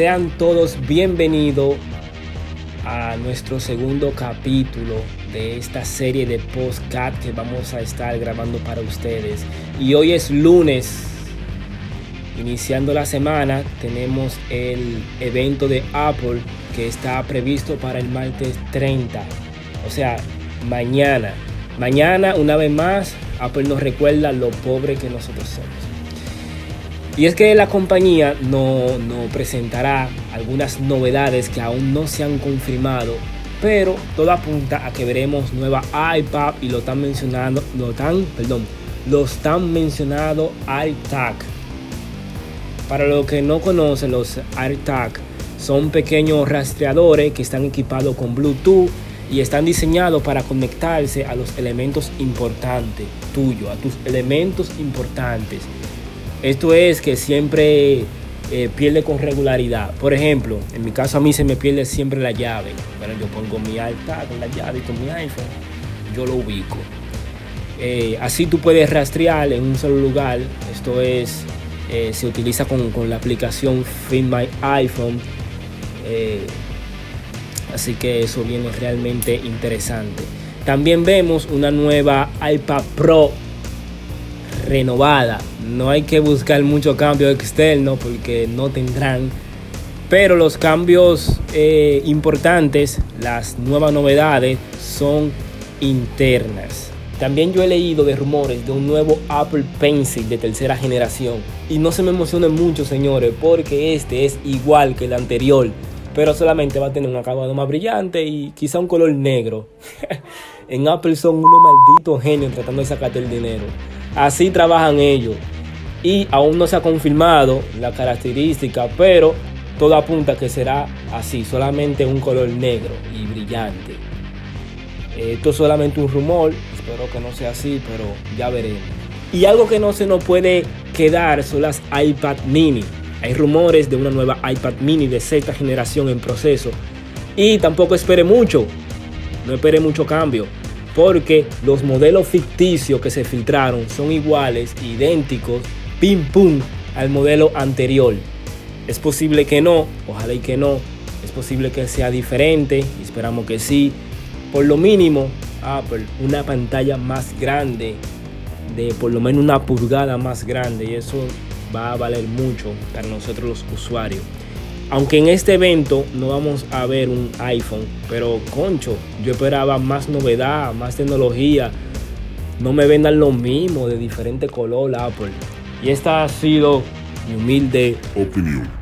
Sean todos bienvenidos a nuestro segundo capítulo de esta serie de postcat que vamos a estar grabando para ustedes. Y hoy es lunes, iniciando la semana, tenemos el evento de Apple que está previsto para el martes 30. O sea, mañana. Mañana, una vez más, Apple nos recuerda lo pobre que nosotros somos. Y es que la compañía no, no, presentará algunas novedades que aún no se han confirmado, pero todo apunta a que veremos nueva iPad y lo están mencionando, lo están, perdón, lo están mencionando AirTag. Para los que no conocen, los AirTag son pequeños rastreadores que están equipados con Bluetooth y están diseñados para conectarse a los elementos importantes tuyos, a tus elementos importantes. Esto es que siempre eh, pierde con regularidad. Por ejemplo, en mi caso a mí se me pierde siempre la llave. Bueno, yo pongo mi iPad con la llave y con mi iPhone, yo lo ubico. Eh, así tú puedes rastrear en un solo lugar. Esto es, eh, se utiliza con, con, la aplicación Find My iPhone. así que eso viene realmente interesante. También vemos una nueva iPad Pro renovada. No hay que buscar mucho cambio externo porque no tendrán. Pero los cambios eh, importantes, las nuevas novedades son internas. También yo he leído de rumores de un nuevo Apple Pencil de tercera generación. Y no se me emocionen mucho, señores, porque este es igual que el anterior. Pero solamente va a tener un acabado más brillante y quizá un color negro. en Apple son unos malditos genios tratando de sacarte el dinero. Así trabajan ellos. Y aún no se ha confirmado la característica, pero todo apunta que será así, solamente un color negro y brillante. Esto es solamente un rumor, espero que no sea así, pero ya veremos. Y algo que no se nos puede quedar son las iPad mini. Hay rumores de una nueva iPad mini de sexta generación en proceso. Y tampoco espere mucho, no espere mucho cambio porque los modelos ficticios que se filtraron son iguales, idénticos, pim pum, al modelo anterior. Es posible que no, ojalá y que no, es posible que sea diferente, y esperamos que sí. Por lo mínimo, Apple, una pantalla más grande, de por lo menos una pulgada más grande, y eso va a valer mucho para nosotros los usuarios. Aunque en este evento no vamos a ver un iPhone, pero concho, yo esperaba más novedad, más tecnología. No me vendan lo mismo de diferente color Apple. Y esta ha sido mi humilde opinión.